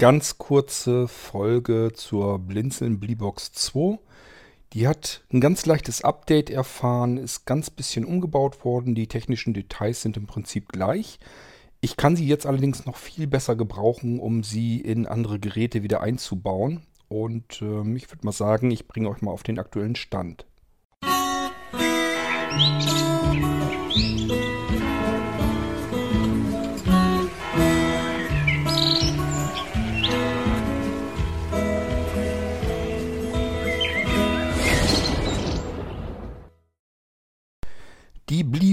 ganz kurze Folge zur Blinzeln Bleebox 2. Die hat ein ganz leichtes Update erfahren, ist ganz bisschen umgebaut worden. Die technischen Details sind im Prinzip gleich. Ich kann sie jetzt allerdings noch viel besser gebrauchen, um sie in andere Geräte wieder einzubauen. Und äh, ich würde mal sagen, ich bringe euch mal auf den aktuellen Stand. Die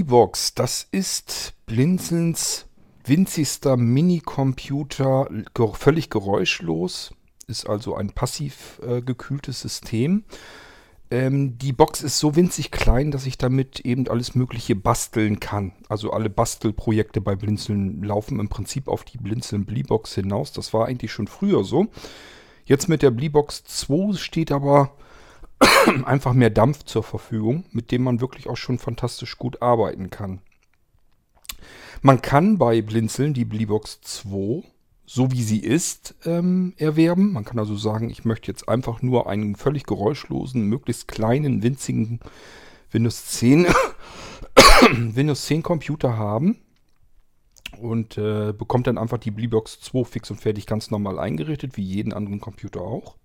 Bleebox, das ist Blinzelns winzigster Minicomputer, völlig geräuschlos, ist also ein passiv äh, gekühltes System. Ähm, die Box ist so winzig klein, dass ich damit eben alles Mögliche basteln kann. Also alle Bastelprojekte bei Blinzeln laufen im Prinzip auf die Blinzeln Bleebox hinaus. Das war eigentlich schon früher so. Jetzt mit der Bleebox 2 steht aber einfach mehr Dampf zur Verfügung, mit dem man wirklich auch schon fantastisch gut arbeiten kann. Man kann bei Blinzeln die Bleebox 2, so wie sie ist, ähm, erwerben. Man kann also sagen, ich möchte jetzt einfach nur einen völlig geräuschlosen, möglichst kleinen, winzigen Windows 10, Windows 10 Computer haben und äh, bekommt dann einfach die Bleebox 2 fix und fertig ganz normal eingerichtet, wie jeden anderen Computer auch.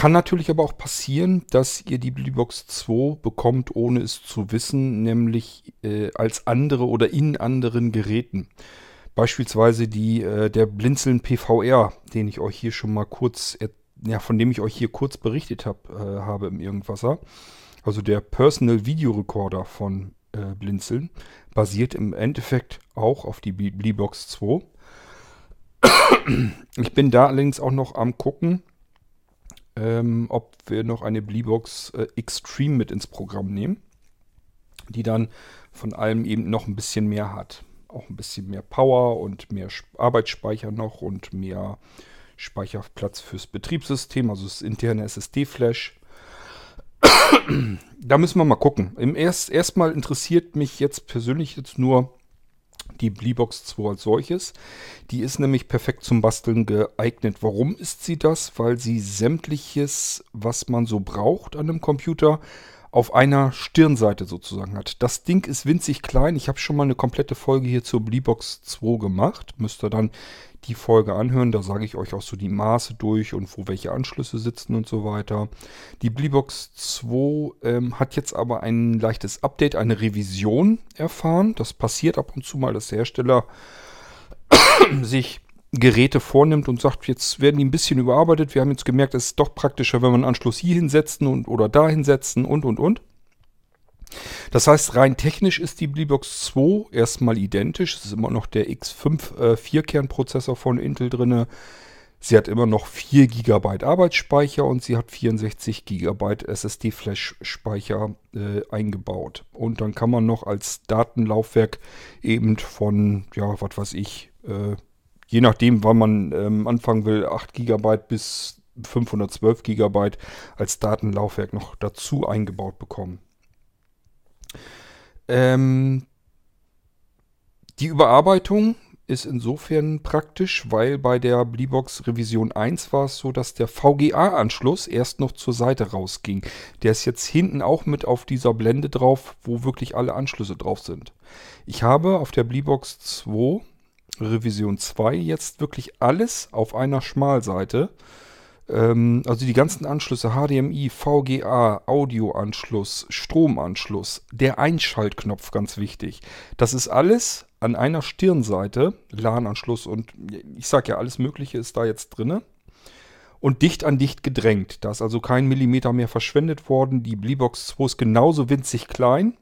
Kann natürlich aber auch passieren, dass ihr die Bluebox 2 bekommt, ohne es zu wissen, nämlich äh, als andere oder in anderen Geräten. Beispielsweise die, äh, der Blinzeln PVR, den ich euch hier schon mal kurz, ja, von dem ich euch hier kurz berichtet hab, äh, habe im Irgendwasser. Also der Personal Video Recorder von äh, Blinzeln basiert im Endeffekt auch auf die Bleebox 2. Ich bin da allerdings auch noch am gucken, ähm, ob wir noch eine Bleebox äh, Extreme mit ins Programm nehmen, die dann von allem eben noch ein bisschen mehr hat. Auch ein bisschen mehr Power und mehr Arbeitsspeicher noch und mehr Speicherplatz fürs Betriebssystem, also das interne SSD-Flash. da müssen wir mal gucken. Im erst, erstmal interessiert mich jetzt persönlich jetzt nur die Bleebox 2 als solches. Die ist nämlich perfekt zum Basteln geeignet. Warum ist sie das? Weil sie sämtliches, was man so braucht an einem Computer, auf einer Stirnseite sozusagen hat. Das Ding ist winzig klein. Ich habe schon mal eine komplette Folge hier zur Bleebox 2 gemacht. Müsst ihr dann die Folge anhören. Da sage ich euch auch so die Maße durch und wo welche Anschlüsse sitzen und so weiter. Die Bleebox 2 ähm, hat jetzt aber ein leichtes Update, eine Revision erfahren. Das passiert ab und zu mal, dass der Hersteller sich Geräte vornimmt und sagt, jetzt werden die ein bisschen überarbeitet. Wir haben jetzt gemerkt, es ist doch praktischer, wenn wir einen Anschluss hier hinsetzen und, oder da hinsetzen und, und, und. Das heißt, rein technisch ist die Bleebox 2 erstmal identisch. Es ist immer noch der X5 äh, Vierkernprozessor von Intel drin. Sie hat immer noch 4 GB Arbeitsspeicher und sie hat 64 GB SSD-Flash-Speicher äh, eingebaut. Und dann kann man noch als Datenlaufwerk eben von, ja, was weiß ich, äh, je nachdem, wann man ähm, anfangen will, 8 GB bis 512 GB als Datenlaufwerk noch dazu eingebaut bekommen. Ähm, die Überarbeitung ist insofern praktisch, weil bei der Bleebox Revision 1 war es so, dass der VGA-Anschluss erst noch zur Seite rausging. Der ist jetzt hinten auch mit auf dieser Blende drauf, wo wirklich alle Anschlüsse drauf sind. Ich habe auf der Bleebox 2 Revision 2 jetzt wirklich alles auf einer Schmalseite. Ähm, also die ganzen Anschlüsse, HDMI, VGA, Audioanschluss, Stromanschluss, der Einschaltknopf, ganz wichtig. Das ist alles an einer Stirnseite, LAN-Anschluss und ich sag ja, alles Mögliche ist da jetzt drin. Und dicht an dicht gedrängt. Da ist also kein Millimeter mehr verschwendet worden. Die Bleebox 2 ist genauso winzig klein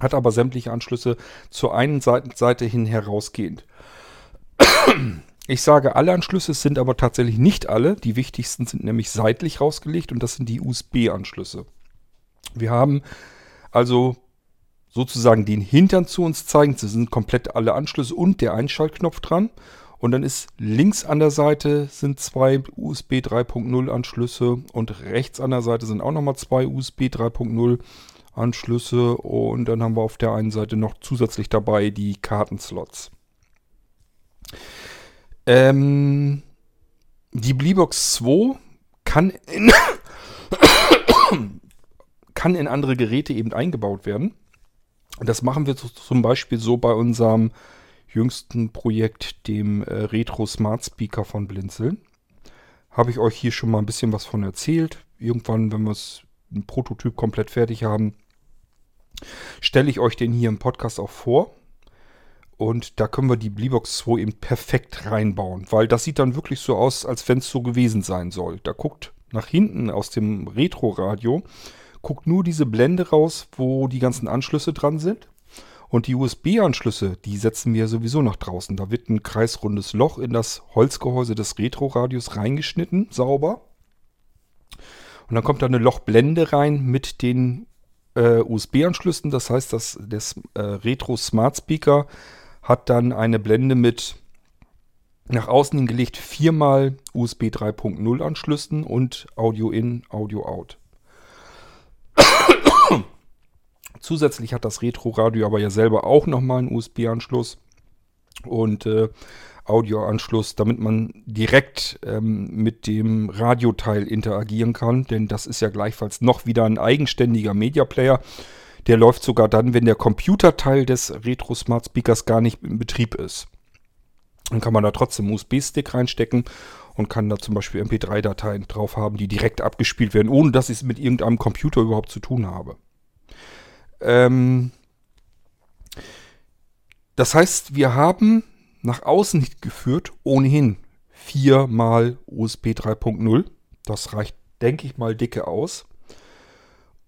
hat aber sämtliche Anschlüsse zur einen Seite hin herausgehend. Ich sage alle Anschlüsse, sind aber tatsächlich nicht alle. Die wichtigsten sind nämlich seitlich rausgelegt und das sind die USB-Anschlüsse. Wir haben also sozusagen den Hintern zu uns zeigen. Das sind komplett alle Anschlüsse und der Einschaltknopf dran. Und dann ist links an der Seite sind zwei USB 3.0 Anschlüsse und rechts an der Seite sind auch nochmal zwei USB 3.0 Anschlüsse und dann haben wir auf der einen Seite noch zusätzlich dabei die Kartenslots. Ähm, die Bleebox 2 kann in, kann in andere Geräte eben eingebaut werden. Das machen wir zum Beispiel so bei unserem jüngsten Projekt, dem äh, Retro Smart Speaker von Blinzeln. Habe ich euch hier schon mal ein bisschen was von erzählt. Irgendwann, wenn wir es ein Prototyp komplett fertig haben, stelle ich euch den hier im Podcast auch vor. Und da können wir die Bleebox 2 eben perfekt reinbauen, weil das sieht dann wirklich so aus, als wenn es so gewesen sein soll. Da guckt nach hinten aus dem Retro-Radio, guckt nur diese Blende raus, wo die ganzen Anschlüsse dran sind. Und die USB-Anschlüsse, die setzen wir sowieso nach draußen. Da wird ein kreisrundes Loch in das Holzgehäuse des Retro-Radios reingeschnitten, sauber. Und dann kommt da eine Lochblende rein mit den äh, USB-Anschlüssen. Das heißt, dass das äh, Retro Smart Speaker hat dann eine Blende mit nach außen hingelegt viermal USB 3.0 Anschlüssen und Audio in, Audio out. Zusätzlich hat das Retro-Radio aber ja selber auch nochmal einen USB-Anschluss und äh, Audioanschluss, damit man direkt ähm, mit dem Radioteil interagieren kann, denn das ist ja gleichfalls noch wieder ein eigenständiger Media Player. Der läuft sogar dann, wenn der Computerteil des Retro Smart Speakers gar nicht in Betrieb ist. Dann kann man da trotzdem USB-Stick reinstecken und kann da zum Beispiel MP3-Dateien drauf haben, die direkt abgespielt werden, ohne dass ich es mit irgendeinem Computer überhaupt zu tun habe. Ähm das heißt, wir haben nach außen geführt ohnehin viermal USB 3.0. Das reicht, denke ich mal, dicke aus.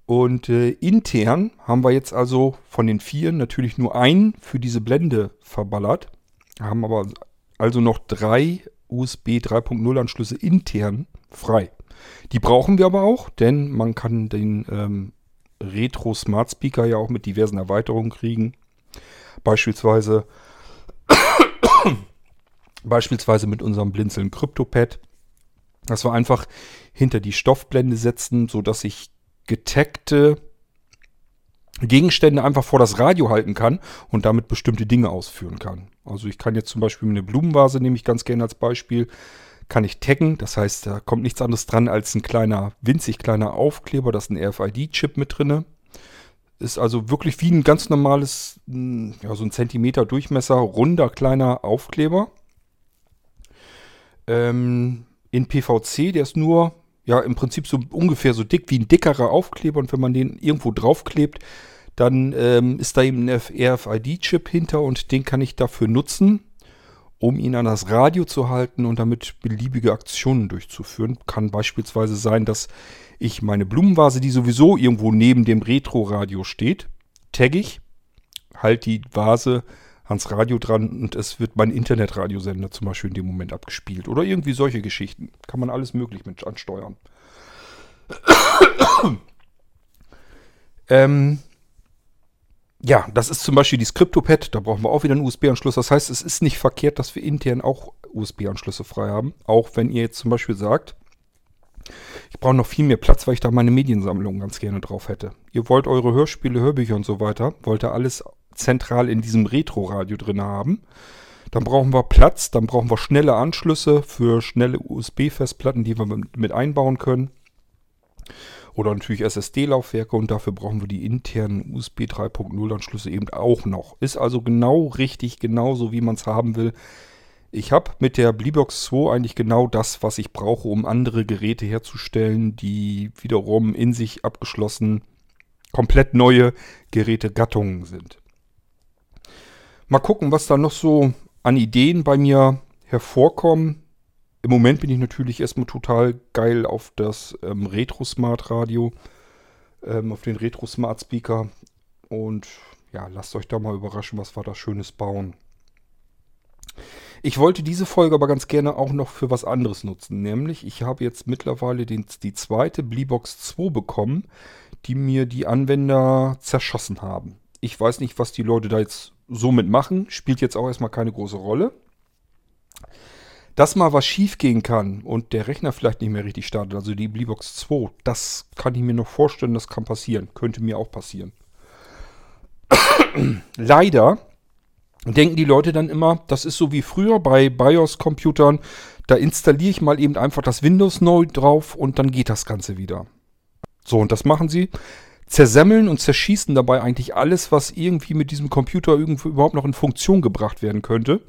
Und äh, intern haben wir jetzt also von den vier natürlich nur einen für diese Blende verballert. Haben aber also noch drei USB 3.0 Anschlüsse intern frei. Die brauchen wir aber auch, denn man kann den ähm, Retro Smart Speaker ja auch mit diversen Erweiterungen kriegen. Beispielsweise, beispielsweise mit unserem Blinzeln CryptoPad. Dass wir einfach hinter die Stoffblende setzen, sodass ich getaggte Gegenstände einfach vor das Radio halten kann und damit bestimmte Dinge ausführen kann. Also ich kann jetzt zum Beispiel eine Blumenvase, nehme ich ganz gerne als Beispiel, kann ich taggen. Das heißt, da kommt nichts anderes dran als ein kleiner, winzig kleiner Aufkleber. Da ist ein RFID-Chip mit drin. Ist also wirklich wie ein ganz normales, hm, ja, so ein Zentimeter Durchmesser, runder kleiner Aufkleber. Ähm, in PVC, der ist nur, ja, im Prinzip so ungefähr so dick wie ein dickerer Aufkleber. Und wenn man den irgendwo draufklebt, dann ähm, ist da eben ein RFID-Chip hinter und den kann ich dafür nutzen, um ihn an das Radio zu halten und damit beliebige Aktionen durchzuführen. Kann beispielsweise sein, dass ich meine Blumenvase, die sowieso irgendwo neben dem Retro-Radio steht, tagge ich, halte die Vase ans Radio dran und es wird mein Internetradiosender zum Beispiel in dem Moment abgespielt. Oder irgendwie solche Geschichten. Kann man alles möglich mit ansteuern. ähm, ja, das ist zum Beispiel die Scriptopad, da brauchen wir auch wieder einen USB-Anschluss. Das heißt, es ist nicht verkehrt, dass wir intern auch USB-Anschlüsse frei haben. Auch wenn ihr jetzt zum Beispiel sagt, ich brauche noch viel mehr Platz, weil ich da meine Mediensammlung ganz gerne drauf hätte. Ihr wollt eure Hörspiele, Hörbücher und so weiter, wollt ihr alles zentral in diesem Retro-Radio drin haben. Dann brauchen wir Platz, dann brauchen wir schnelle Anschlüsse für schnelle USB-Festplatten, die wir mit einbauen können. Oder natürlich SSD-Laufwerke und dafür brauchen wir die internen USB 3.0 Anschlüsse eben auch noch. Ist also genau richtig, genauso wie man es haben will. Ich habe mit der Bleebox 2 eigentlich genau das, was ich brauche, um andere Geräte herzustellen, die wiederum in sich abgeschlossen komplett neue Gerätegattungen sind. Mal gucken, was da noch so an Ideen bei mir hervorkommen. Im Moment bin ich natürlich erstmal total geil auf das ähm, Retro Smart Radio, ähm, auf den Retro Smart Speaker. Und ja, lasst euch da mal überraschen, was wir da Schönes bauen. Ich wollte diese Folge aber ganz gerne auch noch für was anderes nutzen. Nämlich, ich habe jetzt mittlerweile den, die zweite Bleebox 2 bekommen, die mir die Anwender zerschossen haben. Ich weiß nicht, was die Leute da jetzt so mitmachen. Spielt jetzt auch erstmal keine große Rolle dass mal was schief gehen kann und der Rechner vielleicht nicht mehr richtig startet, also die Bleebox 2, das kann ich mir noch vorstellen, das kann passieren. Könnte mir auch passieren. Leider denken die Leute dann immer, das ist so wie früher bei BIOS-Computern, da installiere ich mal eben einfach das Windows neu drauf und dann geht das Ganze wieder. So, und das machen sie. Zersemmeln und zerschießen dabei eigentlich alles, was irgendwie mit diesem Computer überhaupt noch in Funktion gebracht werden könnte.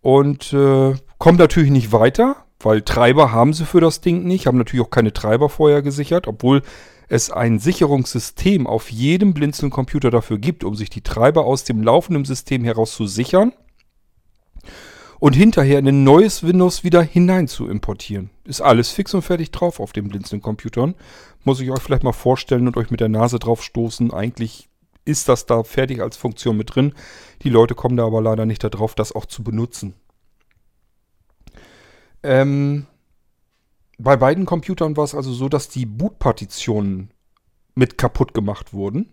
Und äh, kommen natürlich nicht weiter, weil Treiber haben sie für das Ding nicht, haben natürlich auch keine Treiber vorher gesichert, obwohl es ein Sicherungssystem auf jedem Blinzeln-Computer dafür gibt, um sich die Treiber aus dem laufenden System heraus zu sichern und hinterher in ein neues Windows wieder hinein zu importieren. Ist alles fix und fertig drauf auf den Blinzeln-Computern. Muss ich euch vielleicht mal vorstellen und euch mit der Nase drauf stoßen. Eigentlich ist das da fertig als Funktion mit drin. Die Leute kommen da aber leider nicht darauf, das auch zu benutzen. Ähm, bei beiden Computern war es also so, dass die Bootpartitionen mit kaputt gemacht wurden.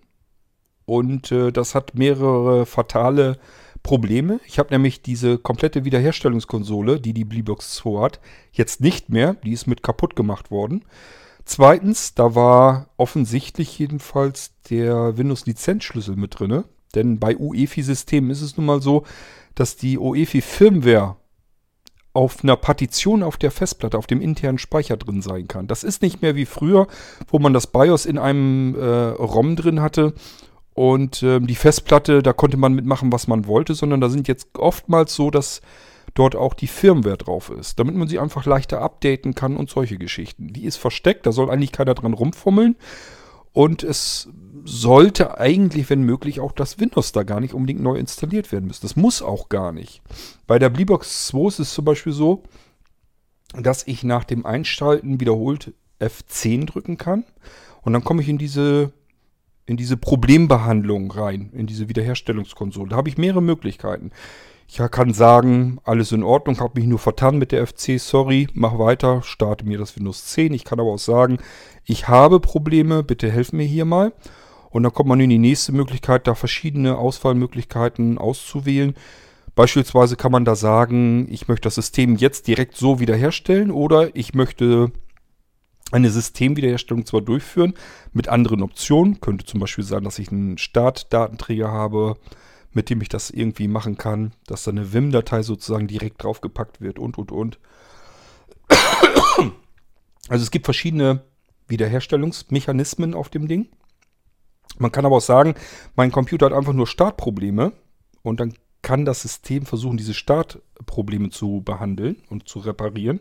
Und äh, das hat mehrere fatale Probleme. Ich habe nämlich diese komplette Wiederherstellungskonsole, die die Bleebox 2 hat, jetzt nicht mehr. Die ist mit kaputt gemacht worden. Zweitens, da war offensichtlich jedenfalls der Windows-Lizenzschlüssel mit drin. Denn bei UEFI-Systemen ist es nun mal so, dass die UEFI-Firmware auf einer Partition auf der Festplatte, auf dem internen Speicher drin sein kann. Das ist nicht mehr wie früher, wo man das BIOS in einem äh, ROM drin hatte und äh, die Festplatte, da konnte man mitmachen, was man wollte, sondern da sind jetzt oftmals so, dass dort auch die Firmware drauf ist, damit man sie einfach leichter updaten kann und solche Geschichten. Die ist versteckt, da soll eigentlich keiner dran rumfummeln und es sollte eigentlich, wenn möglich, auch das Windows da gar nicht unbedingt neu installiert werden müssen. Das muss auch gar nicht. Bei der Bleebox 2 ist es zum Beispiel so, dass ich nach dem Einschalten wiederholt F10 drücken kann. Und dann komme ich in diese, in diese Problembehandlung rein, in diese Wiederherstellungskonsole. Da habe ich mehrere Möglichkeiten. Ich kann sagen, alles in Ordnung, habe mich nur vertan mit der FC, sorry, mach weiter, starte mir das Windows 10. Ich kann aber auch sagen, ich habe Probleme, bitte helf mir hier mal. Und dann kommt man in die nächste Möglichkeit, da verschiedene Auswahlmöglichkeiten auszuwählen. Beispielsweise kann man da sagen, ich möchte das System jetzt direkt so wiederherstellen oder ich möchte eine Systemwiederherstellung zwar durchführen mit anderen Optionen. Könnte zum Beispiel sein, dass ich einen Startdatenträger habe, mit dem ich das irgendwie machen kann, dass da eine WIM-Datei sozusagen direkt draufgepackt wird und, und, und. Also es gibt verschiedene Wiederherstellungsmechanismen auf dem Ding. Man kann aber auch sagen, mein Computer hat einfach nur Startprobleme und dann kann das System versuchen, diese Startprobleme zu behandeln und zu reparieren.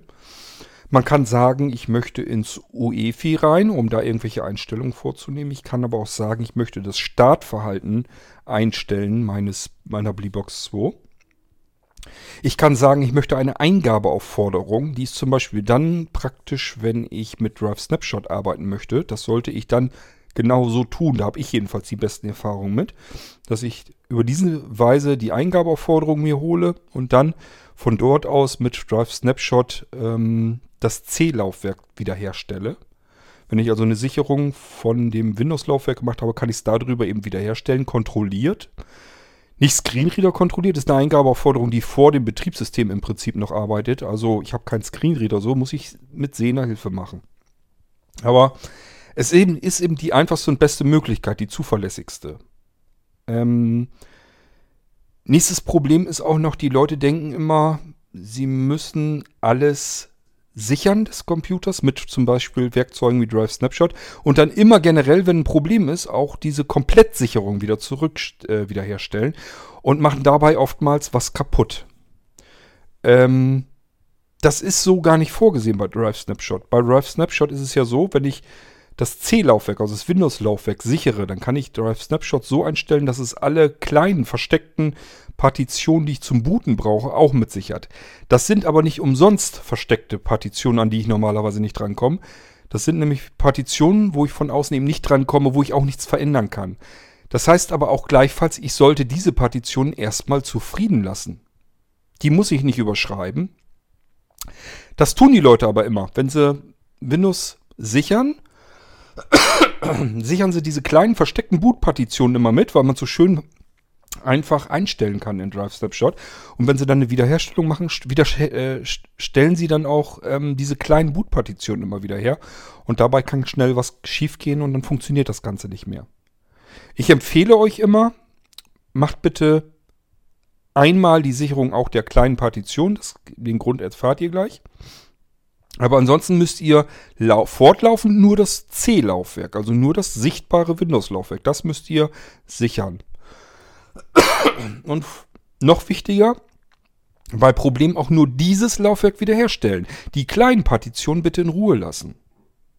Man kann sagen, ich möchte ins UEFI rein, um da irgendwelche Einstellungen vorzunehmen. Ich kann aber auch sagen, ich möchte das Startverhalten einstellen meines, meiner Bleebox 2. Ich kann sagen, ich möchte eine Eingabeaufforderung. Die ist zum Beispiel dann praktisch, wenn ich mit Drive Snapshot arbeiten möchte. Das sollte ich dann genau so tun. Da habe ich jedenfalls die besten Erfahrungen mit, dass ich über diese Weise die Eingabeaufforderung mir hole und dann von dort aus mit Drive Snapshot ähm, das C-Laufwerk wiederherstelle. Wenn ich also eine Sicherung von dem Windows-Laufwerk gemacht habe, kann ich es darüber eben wiederherstellen, kontrolliert. Nicht Screenreader kontrolliert, ist eine Eingabeaufforderung, die vor dem Betriebssystem im Prinzip noch arbeitet. Also ich habe keinen Screenreader, so muss ich mit Sehnerhilfe machen. Aber es eben, ist eben die einfachste und beste Möglichkeit, die zuverlässigste. Ähm, nächstes Problem ist auch noch, die Leute denken immer, sie müssen alles sichern des Computers mit zum Beispiel Werkzeugen wie Drive Snapshot und dann immer generell, wenn ein Problem ist, auch diese Komplettsicherung wieder zurück äh, wiederherstellen und machen dabei oftmals was kaputt. Ähm, das ist so gar nicht vorgesehen bei Drive Snapshot. Bei Drive Snapshot ist es ja so, wenn ich das C-Laufwerk, also das Windows-Laufwerk sichere, dann kann ich Drive Snapshot so einstellen, dass es alle kleinen versteckten Partitionen, die ich zum Booten brauche, auch mit sichert. Das sind aber nicht umsonst versteckte Partitionen, an die ich normalerweise nicht drankomme. Das sind nämlich Partitionen, wo ich von außen eben nicht drankomme, wo ich auch nichts verändern kann. Das heißt aber auch gleichfalls, ich sollte diese Partitionen erstmal zufrieden lassen. Die muss ich nicht überschreiben. Das tun die Leute aber immer. Wenn sie Windows sichern, sichern sie diese kleinen versteckten Bootpartitionen immer mit, weil man so schön einfach einstellen kann in Drive Snapshot. Und wenn sie dann eine Wiederherstellung machen, wieder, äh, stellen sie dann auch ähm, diese kleinen Bootpartitionen immer wieder her. Und dabei kann schnell was schiefgehen und dann funktioniert das Ganze nicht mehr. Ich empfehle euch immer, macht bitte einmal die Sicherung auch der kleinen Partition. Das, den Grund erfahrt ihr gleich. Aber ansonsten müsst ihr fortlaufend nur das C-Laufwerk, also nur das sichtbare Windows-Laufwerk, das müsst ihr sichern. Und noch wichtiger, bei Problemen auch nur dieses Laufwerk wiederherstellen. Die kleinen Partitionen bitte in Ruhe lassen.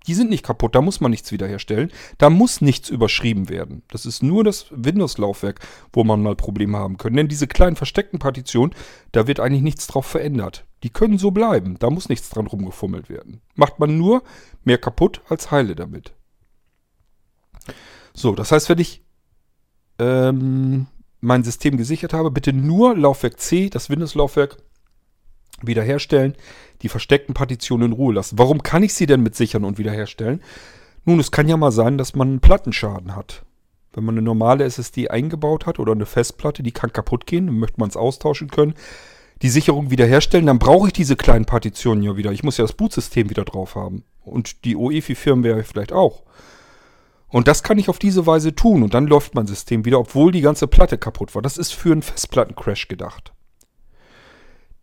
Die sind nicht kaputt, da muss man nichts wiederherstellen. Da muss nichts überschrieben werden. Das ist nur das Windows-Laufwerk, wo man mal Probleme haben können. Denn diese kleinen versteckten Partitionen, da wird eigentlich nichts drauf verändert. Die können so bleiben, da muss nichts dran rumgefummelt werden. Macht man nur mehr kaputt als heile damit. So, das heißt, wenn ich ähm, mein System gesichert habe, bitte nur Laufwerk C, das Windows-Laufwerk, wiederherstellen, die versteckten Partitionen in Ruhe lassen. Warum kann ich sie denn mit sichern und wiederherstellen? Nun, es kann ja mal sein, dass man einen Plattenschaden hat. Wenn man eine normale SSD eingebaut hat oder eine Festplatte, die kann kaputt gehen, dann möchte man es austauschen können. Die Sicherung wiederherstellen, dann brauche ich diese kleinen Partitionen ja wieder. Ich muss ja das Bootsystem wieder drauf haben. Und die OEFI-Firmware vielleicht auch. Und das kann ich auf diese Weise tun und dann läuft mein System wieder, obwohl die ganze Platte kaputt war. Das ist für einen Festplattencrash gedacht.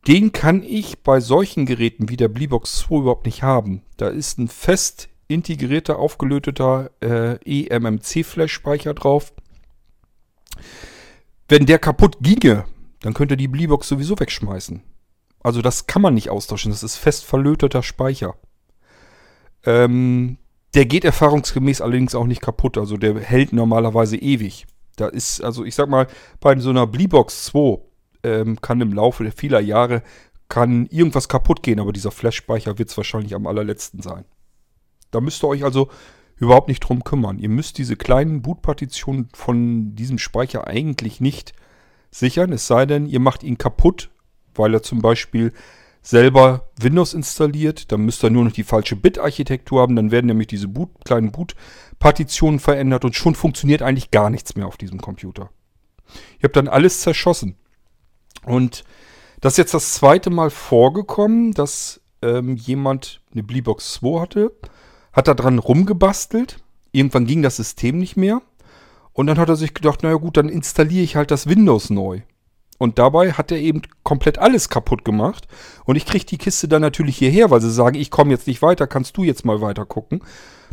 Den kann ich bei solchen Geräten wie der Bleebox 2 überhaupt nicht haben. Da ist ein fest integrierter, aufgelöteter äh, eMMC-Flash-Speicher drauf. Wenn der kaputt ginge, dann könnte die Bleebox sowieso wegschmeißen. Also das kann man nicht austauschen. Das ist fest verlöteter Speicher. Ähm, der geht erfahrungsgemäß allerdings auch nicht kaputt. Also der hält normalerweise ewig. Da ist, also ich sag mal, bei so einer Bleebox 2 ähm, kann im Laufe vieler Jahre kann irgendwas kaputt gehen, aber dieser Flash-Speicher wird es wahrscheinlich am allerletzten sein. Da müsst ihr euch also überhaupt nicht drum kümmern. Ihr müsst diese kleinen Bootpartitionen von diesem Speicher eigentlich nicht sichern, es sei denn, ihr macht ihn kaputt, weil er zum Beispiel selber Windows installiert. Dann müsst ihr nur noch die falsche Bit-Architektur haben. Dann werden nämlich diese Boot, kleinen Boot-Partitionen verändert und schon funktioniert eigentlich gar nichts mehr auf diesem Computer. Ihr habt dann alles zerschossen. Und das ist jetzt das zweite Mal vorgekommen, dass ähm, jemand eine Bleebox 2 hatte, hat da dran rumgebastelt. Irgendwann ging das System nicht mehr. Und dann hat er sich gedacht, naja gut, dann installiere ich halt das Windows neu. Und dabei hat er eben komplett alles kaputt gemacht. Und ich kriege die Kiste dann natürlich hierher, weil sie sagen, ich komme jetzt nicht weiter, kannst du jetzt mal weiter gucken.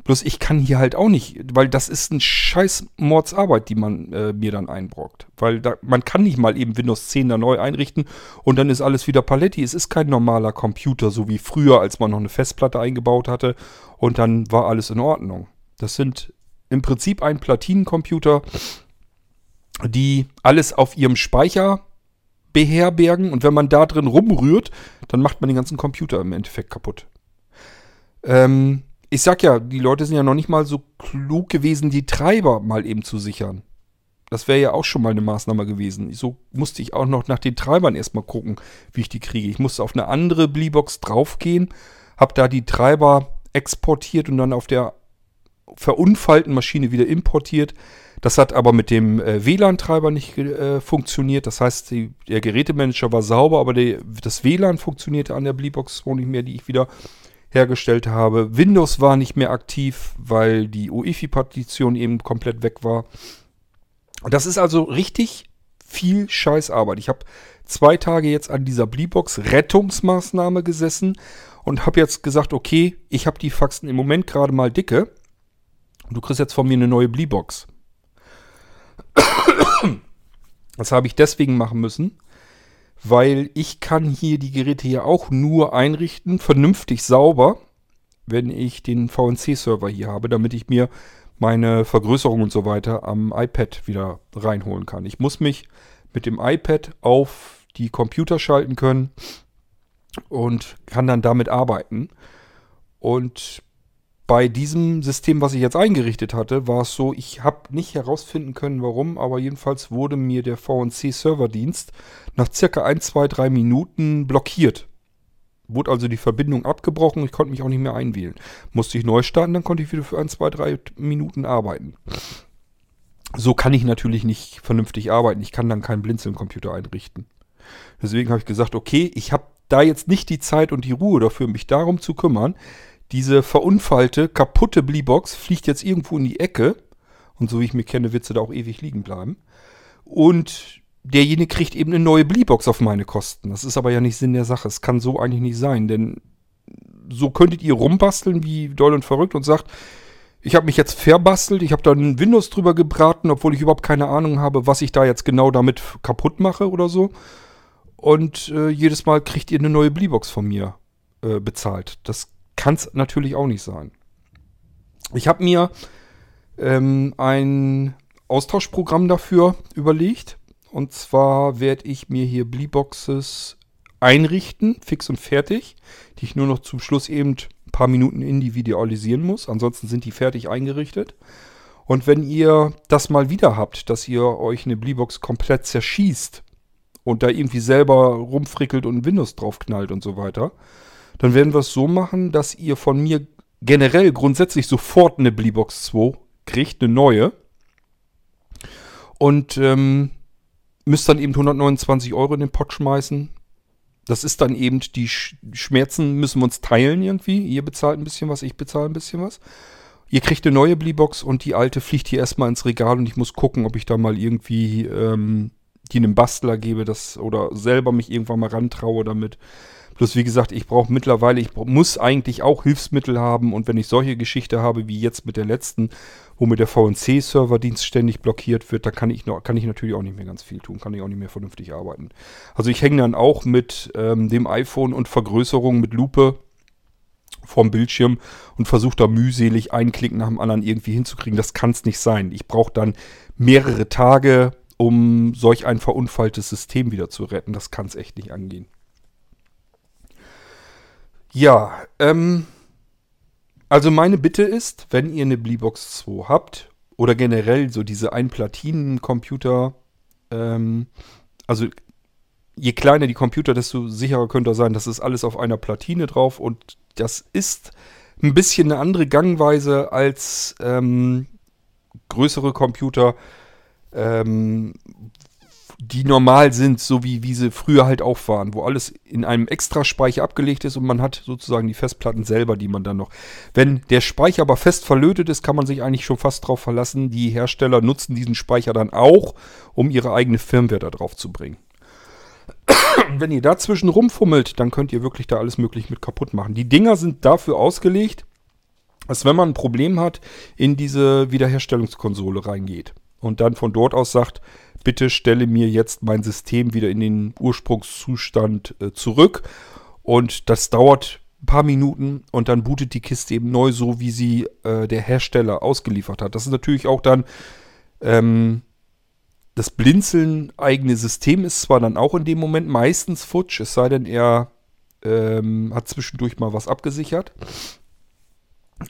Bloß ich kann hier halt auch nicht, weil das ist ein scheiß Mordsarbeit, die man äh, mir dann einbrockt. Weil da, man kann nicht mal eben Windows 10 da neu einrichten und dann ist alles wieder Paletti. Es ist kein normaler Computer, so wie früher, als man noch eine Festplatte eingebaut hatte und dann war alles in Ordnung. Das sind im Prinzip ein Platinencomputer, die alles auf ihrem Speicher beherbergen und wenn man da drin rumrührt, dann macht man den ganzen Computer im Endeffekt kaputt. Ähm, ich sag ja, die Leute sind ja noch nicht mal so klug gewesen, die Treiber mal eben zu sichern. Das wäre ja auch schon mal eine Maßnahme gewesen. So musste ich auch noch nach den Treibern erstmal gucken, wie ich die kriege. Ich musste auf eine andere Bleebox draufgehen, habe da die Treiber exportiert und dann auf der verunfallten Maschine wieder importiert. Das hat aber mit dem äh, WLAN-Treiber nicht äh, funktioniert. Das heißt, die, der Gerätemanager war sauber, aber die, das WLAN funktionierte an der Bleebox 2 nicht mehr, die ich wieder hergestellt habe. Windows war nicht mehr aktiv, weil die UEFI-Partition eben komplett weg war. Das ist also richtig viel Scheißarbeit. Ich habe zwei Tage jetzt an dieser Bleebox Rettungsmaßnahme gesessen und habe jetzt gesagt, okay, ich habe die Faxen im Moment gerade mal dicke. Du kriegst jetzt von mir eine neue Bleebox. Das habe ich deswegen machen müssen, weil ich kann hier die Geräte hier auch nur einrichten, vernünftig sauber, wenn ich den VNC-Server hier habe, damit ich mir meine Vergrößerung und so weiter am iPad wieder reinholen kann. Ich muss mich mit dem iPad auf die Computer schalten können und kann dann damit arbeiten. Und bei diesem System, was ich jetzt eingerichtet hatte, war es so, ich habe nicht herausfinden können, warum, aber jedenfalls wurde mir der VNC-Serverdienst nach circa 1, 2, 3 Minuten blockiert. Wurde also die Verbindung abgebrochen, ich konnte mich auch nicht mehr einwählen. Musste ich neu starten, dann konnte ich wieder für 1, 2, 3 Minuten arbeiten. So kann ich natürlich nicht vernünftig arbeiten. Ich kann dann keinen Blinzeln-Computer einrichten. Deswegen habe ich gesagt, okay, ich habe da jetzt nicht die Zeit und die Ruhe dafür, mich darum zu kümmern. Diese verunfallte, kaputte Bleebox fliegt jetzt irgendwo in die Ecke. Und so wie ich mich kenne, wird sie da auch ewig liegen bleiben. Und derjenige kriegt eben eine neue Bleebox auf meine Kosten. Das ist aber ja nicht Sinn der Sache. Es kann so eigentlich nicht sein, denn so könntet ihr rumbasteln wie doll und verrückt und sagt, ich habe mich jetzt verbastelt, ich habe da ein Windows drüber gebraten, obwohl ich überhaupt keine Ahnung habe, was ich da jetzt genau damit kaputt mache oder so. Und äh, jedes Mal kriegt ihr eine neue Bleebox von mir äh, bezahlt. Das kann es natürlich auch nicht sein. Ich habe mir ähm, ein Austauschprogramm dafür überlegt. Und zwar werde ich mir hier Bleeboxes einrichten, fix und fertig, die ich nur noch zum Schluss eben ein paar Minuten individualisieren muss. Ansonsten sind die fertig eingerichtet. Und wenn ihr das mal wieder habt, dass ihr euch eine Bleebox komplett zerschießt und da irgendwie selber rumfrickelt und Windows draufknallt und so weiter, dann werden wir es so machen, dass ihr von mir generell grundsätzlich sofort eine Bleebox 2 kriegt, eine neue. Und ähm, müsst dann eben 129 Euro in den Pott schmeißen. Das ist dann eben, die Schmerzen müssen wir uns teilen irgendwie. Ihr bezahlt ein bisschen was, ich bezahle ein bisschen was. Ihr kriegt eine neue Bleebox und die alte fliegt hier erstmal ins Regal und ich muss gucken, ob ich da mal irgendwie ähm, die einem Bastler gebe das, oder selber mich irgendwann mal rantraue damit. Plus, wie gesagt, ich brauche mittlerweile, ich muss eigentlich auch Hilfsmittel haben und wenn ich solche Geschichte habe wie jetzt mit der letzten, wo mir der VNC-Serverdienst ständig blockiert wird, da kann ich, noch, kann ich natürlich auch nicht mehr ganz viel tun, kann ich auch nicht mehr vernünftig arbeiten. Also ich hänge dann auch mit ähm, dem iPhone und Vergrößerung mit Lupe vorm Bildschirm und versuche da mühselig einen Klick nach dem anderen irgendwie hinzukriegen. Das kann es nicht sein. Ich brauche dann mehrere Tage, um solch ein verunfalltes System wieder zu retten. Das kann es echt nicht angehen. Ja, ähm, also meine Bitte ist, wenn ihr eine Bleebox 2 habt oder generell so diese Einplatinen-Computer, ähm, also je kleiner die Computer, desto sicherer könnt ihr sein, das ist alles auf einer Platine drauf und das ist ein bisschen eine andere Gangweise als ähm, größere Computer, ähm, die normal sind, so wie, wie sie früher halt auch waren, wo alles in einem Extraspeicher abgelegt ist und man hat sozusagen die Festplatten selber, die man dann noch. Wenn der Speicher aber fest verlötet ist, kann man sich eigentlich schon fast darauf verlassen, die Hersteller nutzen diesen Speicher dann auch, um ihre eigene Firmware da drauf zu bringen. Wenn ihr dazwischen rumfummelt, dann könnt ihr wirklich da alles möglich mit kaputt machen. Die Dinger sind dafür ausgelegt, dass wenn man ein Problem hat, in diese Wiederherstellungskonsole reingeht und dann von dort aus sagt, bitte stelle mir jetzt mein System wieder in den Ursprungszustand äh, zurück. Und das dauert ein paar Minuten und dann bootet die Kiste eben neu, so wie sie äh, der Hersteller ausgeliefert hat. Das ist natürlich auch dann ähm, das Blinzeln eigene System ist zwar dann auch in dem Moment meistens futsch, es sei denn, er ähm, hat zwischendurch mal was abgesichert.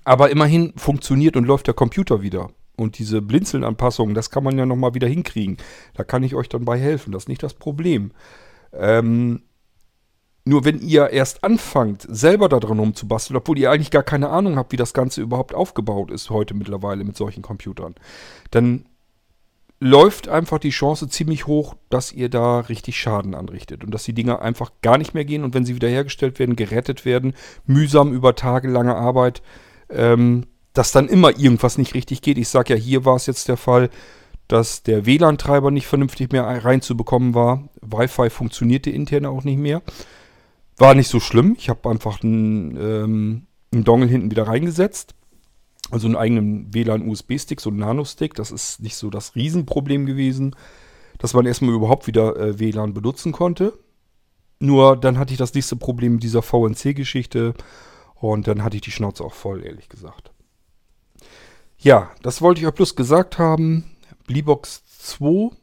Aber immerhin funktioniert und läuft der Computer wieder. Und diese Blinzeln-Anpassungen, das kann man ja nochmal wieder hinkriegen. Da kann ich euch dann bei helfen. Das ist nicht das Problem. Ähm, nur wenn ihr erst anfangt, selber da dran rumzubasteln, obwohl ihr eigentlich gar keine Ahnung habt, wie das Ganze überhaupt aufgebaut ist heute mittlerweile mit solchen Computern, dann läuft einfach die Chance ziemlich hoch, dass ihr da richtig Schaden anrichtet und dass die Dinger einfach gar nicht mehr gehen und wenn sie wiederhergestellt werden, gerettet werden, mühsam über tagelange Arbeit, ähm, dass dann immer irgendwas nicht richtig geht. Ich sage ja, hier war es jetzt der Fall, dass der WLAN-Treiber nicht vernünftig mehr reinzubekommen war. Wi-Fi funktionierte intern auch nicht mehr. War nicht so schlimm. Ich habe einfach einen, ähm, einen Dongle hinten wieder reingesetzt. Also einen eigenen WLAN-USB-Stick, so einen Nano-Stick. Das ist nicht so das Riesenproblem gewesen, dass man erstmal überhaupt wieder äh, WLAN benutzen konnte. Nur dann hatte ich das nächste Problem mit dieser VNC-Geschichte und dann hatte ich die Schnauze auch voll, ehrlich gesagt. Ja, das wollte ich euch bloß gesagt haben. Bleebox 2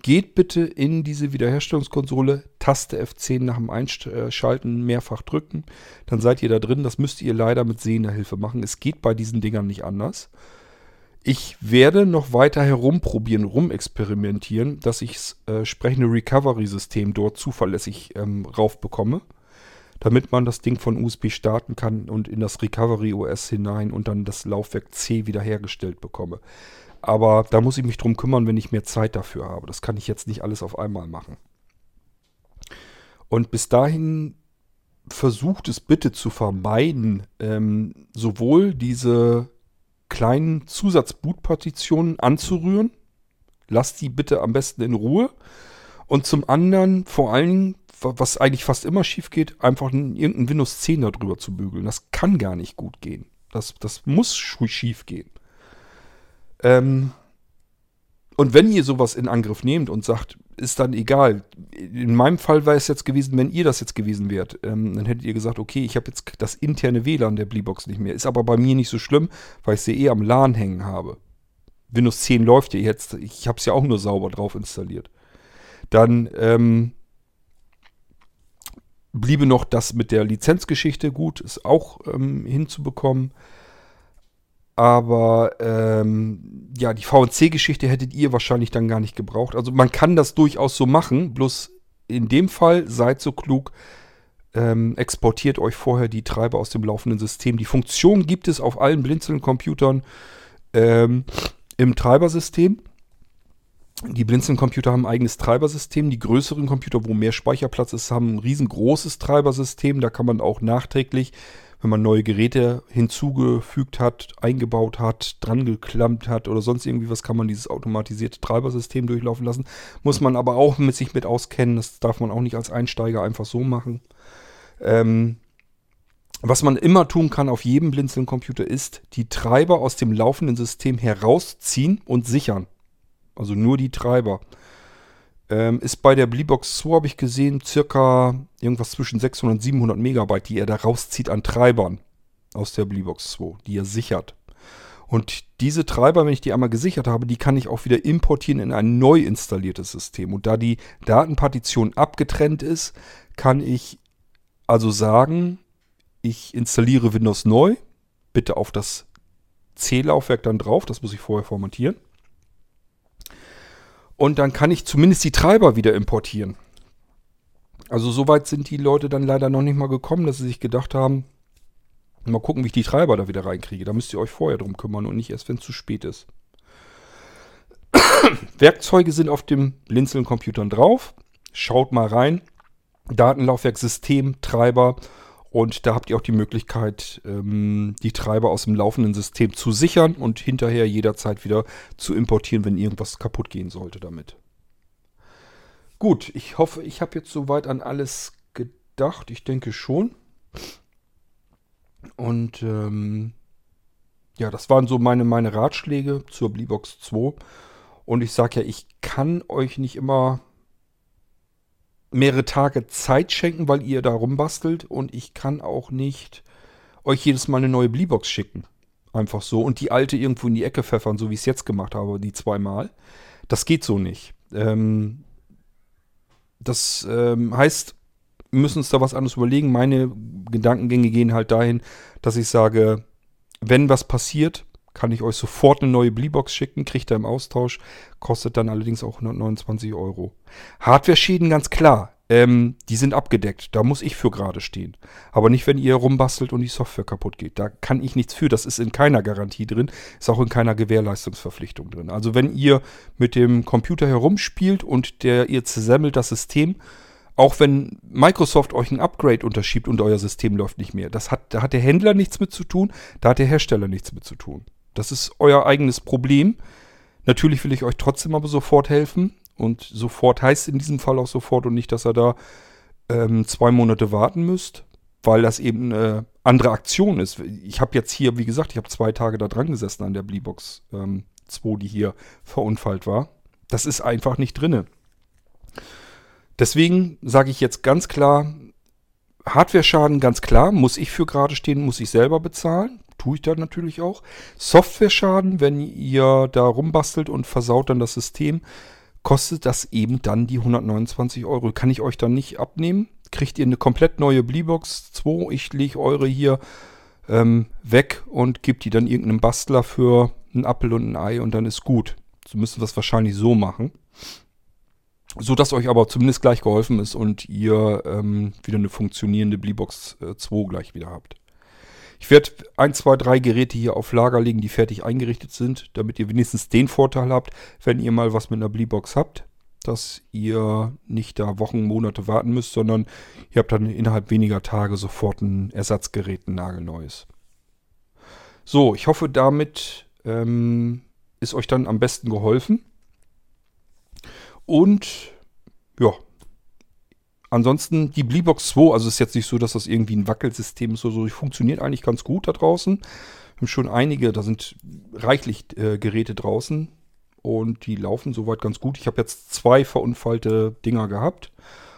geht bitte in diese Wiederherstellungskonsole, Taste F10 nach dem Einschalten mehrfach drücken, dann seid ihr da drin. Das müsst ihr leider mit sehender Hilfe machen. Es geht bei diesen Dingern nicht anders. Ich werde noch weiter herumprobieren, rumexperimentieren, dass ich das äh, sprechende Recovery-System dort zuverlässig ähm, raufbekomme damit man das Ding von USB starten kann und in das Recovery OS hinein und dann das Laufwerk C wiederhergestellt bekomme. Aber da muss ich mich drum kümmern, wenn ich mehr Zeit dafür habe. Das kann ich jetzt nicht alles auf einmal machen. Und bis dahin versucht es bitte zu vermeiden, ähm, sowohl diese kleinen Zusatzbootpartitionen anzurühren. Lasst die bitte am besten in Ruhe Und zum anderen, vor allen was eigentlich fast immer schief geht, einfach irgendein Windows 10 darüber zu bügeln. Das kann gar nicht gut gehen. Das, das muss schief gehen. Ähm, und wenn ihr sowas in Angriff nehmt und sagt, ist dann egal. In meinem Fall wäre es jetzt gewesen, wenn ihr das jetzt gewesen wärt, ähm, dann hättet ihr gesagt, okay, ich habe jetzt das interne WLAN der Bleebox nicht mehr. Ist aber bei mir nicht so schlimm, weil ich sie eh am LAN hängen habe. Windows 10 läuft ja jetzt, ich habe es ja auch nur sauber drauf installiert. Dann ähm, bliebe noch das mit der Lizenzgeschichte gut, ist auch ähm, hinzubekommen. Aber ähm, ja, die VNC-Geschichte hättet ihr wahrscheinlich dann gar nicht gebraucht. Also man kann das durchaus so machen, bloß in dem Fall seid so klug, ähm, exportiert euch vorher die Treiber aus dem laufenden System. Die Funktion gibt es auf allen Blinzeln-Computern ähm, im Treibersystem. Die Blinzeln-Computer haben ein eigenes Treibersystem. Die größeren Computer, wo mehr Speicherplatz ist, haben ein riesengroßes Treibersystem. Da kann man auch nachträglich wenn man neue Geräte hinzugefügt hat, eingebaut hat, dran geklammt hat oder sonst irgendwie was, kann man dieses automatisierte Treibersystem durchlaufen lassen. Muss man aber auch mit sich mit auskennen. Das darf man auch nicht als Einsteiger einfach so machen. Ähm, was man immer tun kann auf jedem Blinzeln-Computer ist, die Treiber aus dem laufenden System herausziehen und sichern. Also nur die Treiber. Ähm, ist bei der Bleebox 2, habe ich gesehen, circa irgendwas zwischen 600 und 700 Megabyte, die er da rauszieht an Treibern aus der Bleebox 2, die er sichert. Und diese Treiber, wenn ich die einmal gesichert habe, die kann ich auch wieder importieren in ein neu installiertes System. Und da die Datenpartition abgetrennt ist, kann ich also sagen, ich installiere Windows neu, bitte auf das C-Laufwerk dann drauf, das muss ich vorher formatieren. Und dann kann ich zumindest die Treiber wieder importieren. Also soweit sind die Leute dann leider noch nicht mal gekommen, dass sie sich gedacht haben, mal gucken, wie ich die Treiber da wieder reinkriege. Da müsst ihr euch vorher drum kümmern und nicht erst, wenn es zu spät ist. Werkzeuge sind auf dem Blinzeln-Computern drauf. Schaut mal rein. Datenlaufwerk, System, Treiber und da habt ihr auch die Möglichkeit, ähm, die Treiber aus dem laufenden System zu sichern und hinterher jederzeit wieder zu importieren, wenn irgendwas kaputt gehen sollte damit. Gut, ich hoffe, ich habe jetzt soweit an alles gedacht. Ich denke schon. Und ähm, ja, das waren so meine, meine Ratschläge zur Bleebox 2. Und ich sage ja, ich kann euch nicht immer mehrere Tage Zeit schenken, weil ihr da rumbastelt und ich kann auch nicht euch jedes Mal eine neue Bleebox schicken. Einfach so. Und die alte irgendwo in die Ecke pfeffern, so wie ich es jetzt gemacht habe, die zweimal. Das geht so nicht. Ähm, das ähm, heißt, wir müssen uns da was anderes überlegen. Meine Gedankengänge gehen halt dahin, dass ich sage, wenn was passiert, kann ich euch sofort eine neue Bleebox schicken, kriegt ihr im Austausch, kostet dann allerdings auch 129 Euro. Hardware-Schäden ganz klar, ähm, die sind abgedeckt, da muss ich für gerade stehen. Aber nicht, wenn ihr rumbastelt und die Software kaputt geht. Da kann ich nichts für, das ist in keiner Garantie drin, ist auch in keiner Gewährleistungsverpflichtung drin. Also wenn ihr mit dem Computer herumspielt und der ihr zersemmelt das System, auch wenn Microsoft euch ein Upgrade unterschiebt und euer System läuft nicht mehr, das hat, da hat der Händler nichts mit zu tun, da hat der Hersteller nichts mit zu tun. Das ist euer eigenes Problem. Natürlich will ich euch trotzdem aber sofort helfen. Und sofort heißt in diesem Fall auch sofort und nicht, dass ihr da ähm, zwei Monate warten müsst, weil das eben eine andere Aktion ist. Ich habe jetzt hier, wie gesagt, ich habe zwei Tage da dran gesessen an der Bleebox ähm, 2, die hier verunfallt war. Das ist einfach nicht drinne. Deswegen sage ich jetzt ganz klar, Hardware-Schaden ganz klar, muss ich für gerade stehen, muss ich selber bezahlen tue ich dann natürlich auch. Software-Schaden, wenn ihr da rumbastelt und versaut dann das System, kostet das eben dann die 129 Euro. Kann ich euch dann nicht abnehmen. Kriegt ihr eine komplett neue Bleebox 2. Ich lege eure hier ähm, weg und gebe die dann irgendeinem Bastler für einen Apfel und ein Ei und dann ist gut. So müssen wir es wahrscheinlich so machen. So dass euch aber zumindest gleich geholfen ist und ihr ähm, wieder eine funktionierende Bleebox äh, 2 gleich wieder habt. Ich werde ein, zwei, drei Geräte hier auf Lager legen, die fertig eingerichtet sind, damit ihr wenigstens den Vorteil habt, wenn ihr mal was mit einer Bleebox habt, dass ihr nicht da Wochen, Monate warten müsst, sondern ihr habt dann innerhalb weniger Tage sofort ein Ersatzgerät, ein nagelneues. So, ich hoffe, damit ähm, ist euch dann am besten geholfen. Und ja. Ansonsten die Bleebox 2, also ist jetzt nicht so, dass das irgendwie ein Wackelsystem ist oder so. Die funktioniert eigentlich ganz gut da draußen. Wir haben schon einige, da sind reichlich äh, Geräte draußen und die laufen soweit ganz gut. Ich habe jetzt zwei verunfallte Dinger gehabt.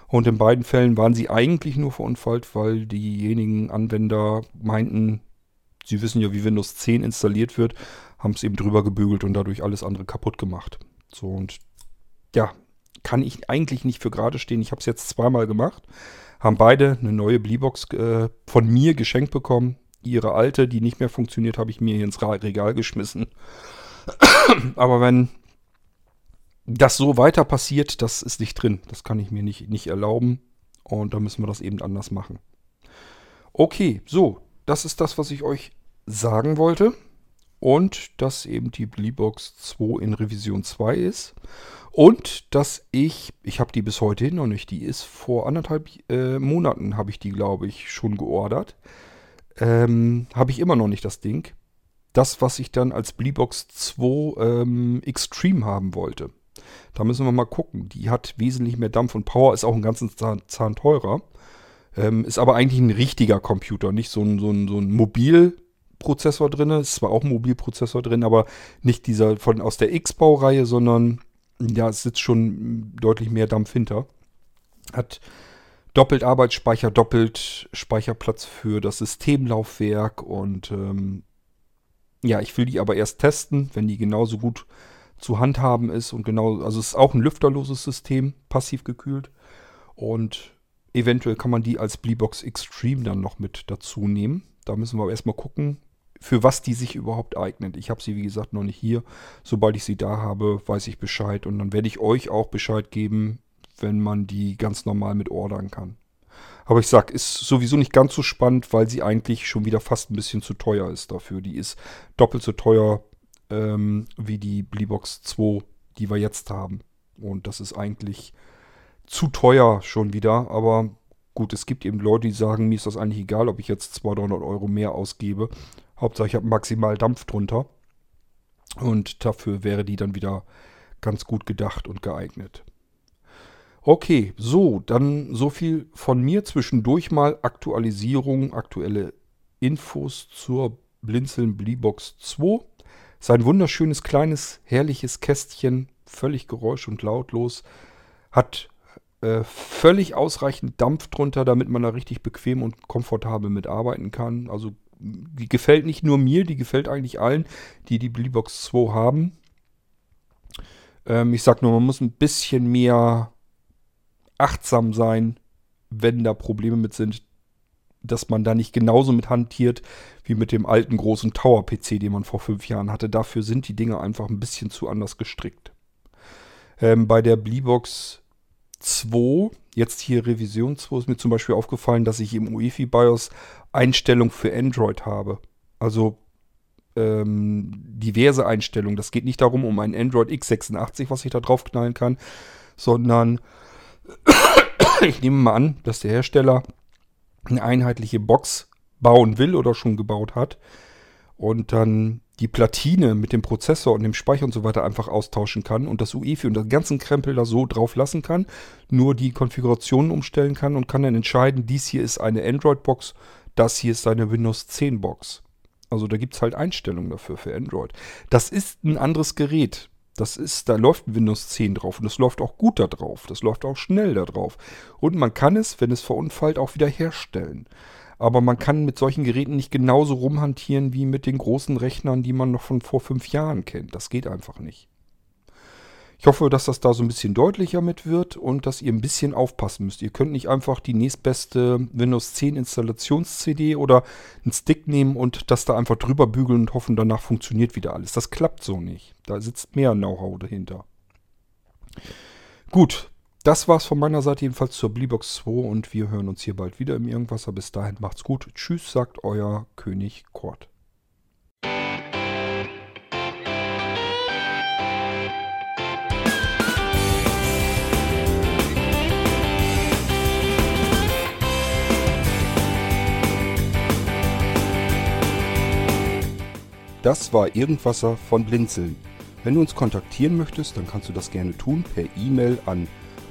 Und in beiden Fällen waren sie eigentlich nur verunfallt, weil diejenigen Anwender meinten, sie wissen ja, wie Windows 10 installiert wird, haben es eben drüber gebügelt und dadurch alles andere kaputt gemacht. So und ja, kann ich eigentlich nicht für gerade stehen. Ich habe es jetzt zweimal gemacht. Haben beide eine neue Bleebox äh, von mir geschenkt bekommen. Ihre alte, die nicht mehr funktioniert, habe ich mir hier ins Regal geschmissen. Aber wenn das so weiter passiert, das ist nicht drin. Das kann ich mir nicht, nicht erlauben. Und da müssen wir das eben anders machen. Okay, so, das ist das, was ich euch sagen wollte. Und dass eben die Bleebox 2 in Revision 2 ist. Und dass ich, ich habe die bis heute hin noch nicht, die ist vor anderthalb äh, Monaten, habe ich die, glaube ich, schon geordert. Ähm, habe ich immer noch nicht das Ding. Das, was ich dann als Bleebox 2 ähm, Extreme haben wollte. Da müssen wir mal gucken. Die hat wesentlich mehr Dampf und Power, ist auch einen ganzen Zahn, Zahn teurer. Ähm, ist aber eigentlich ein richtiger Computer, nicht so ein, so ein, so ein Mobilprozessor drin. Ist zwar auch ein Mobilprozessor drin, aber nicht dieser von aus der X-Baureihe, sondern ja, es sitzt schon deutlich mehr Dampf hinter. Hat doppelt Arbeitsspeicher, doppelt Speicherplatz für das Systemlaufwerk und ähm, ja, ich will die aber erst testen, wenn die genauso gut zu handhaben ist und genau, also es ist auch ein lüfterloses System, passiv gekühlt. Und eventuell kann man die als Bleebox Extreme dann noch mit dazu nehmen. Da müssen wir aber erstmal gucken, für was die sich überhaupt eignet. Ich habe sie, wie gesagt, noch nicht hier. Sobald ich sie da habe, weiß ich Bescheid. Und dann werde ich euch auch Bescheid geben, wenn man die ganz normal mit ordern kann. Aber ich sag, ist sowieso nicht ganz so spannend, weil sie eigentlich schon wieder fast ein bisschen zu teuer ist dafür. Die ist doppelt so teuer ähm, wie die Bleebox 2, die wir jetzt haben. Und das ist eigentlich zu teuer schon wieder. Aber gut, es gibt eben Leute, die sagen, mir ist das eigentlich egal, ob ich jetzt 200, 300 Euro mehr ausgebe. Hauptsache ich habe maximal Dampf drunter. Und dafür wäre die dann wieder ganz gut gedacht und geeignet. Okay, so, dann so viel von mir. Zwischendurch mal Aktualisierung, aktuelle Infos zur Blinzeln Bleebox 2. Sein wunderschönes, kleines, herrliches Kästchen, völlig geräusch- und lautlos, hat äh, völlig ausreichend Dampf drunter, damit man da richtig bequem und komfortabel mitarbeiten kann. Also die gefällt nicht nur mir, die gefällt eigentlich allen, die die Bleebox 2 haben. Ähm, ich sag nur, man muss ein bisschen mehr achtsam sein, wenn da Probleme mit sind, dass man da nicht genauso mit hantiert wie mit dem alten großen Tower-PC, den man vor fünf Jahren hatte. Dafür sind die Dinge einfach ein bisschen zu anders gestrickt. Ähm, bei der Bleebox 2, jetzt hier Revision 2, ist mir zum Beispiel aufgefallen, dass ich im UEFI BIOS Einstellungen für Android habe. Also ähm, diverse Einstellungen. Das geht nicht darum, um ein Android x86, was ich da draufknallen kann, sondern ich nehme mal an, dass der Hersteller eine einheitliche Box bauen will oder schon gebaut hat und dann die Platine mit dem Prozessor und dem Speicher und so weiter einfach austauschen kann und das UEFI und den ganzen Krempel da so drauf lassen kann, nur die Konfigurationen umstellen kann und kann dann entscheiden, dies hier ist eine Android-Box, das hier ist eine Windows 10-Box. Also da gibt es halt Einstellungen dafür für Android. Das ist ein anderes Gerät. Das ist, da läuft Windows 10 drauf und das läuft auch gut da drauf. Das läuft auch schnell da drauf. Und man kann es, wenn es verunfallt, auch wieder herstellen. Aber man kann mit solchen Geräten nicht genauso rumhantieren wie mit den großen Rechnern, die man noch von vor fünf Jahren kennt. Das geht einfach nicht. Ich hoffe, dass das da so ein bisschen deutlicher mit wird und dass ihr ein bisschen aufpassen müsst. Ihr könnt nicht einfach die nächstbeste Windows 10 Installations-CD oder einen Stick nehmen und das da einfach drüber bügeln und hoffen, danach funktioniert wieder alles. Das klappt so nicht. Da sitzt mehr Know-how dahinter. Gut, das war's von meiner Seite jedenfalls zur Bleebox 2 und wir hören uns hier bald wieder im Irgendwasser. Bis dahin macht's gut. Tschüss, sagt euer König Kort. Das war Irgendwasser von Blinzeln. Wenn du uns kontaktieren möchtest, dann kannst du das gerne tun per E-Mail an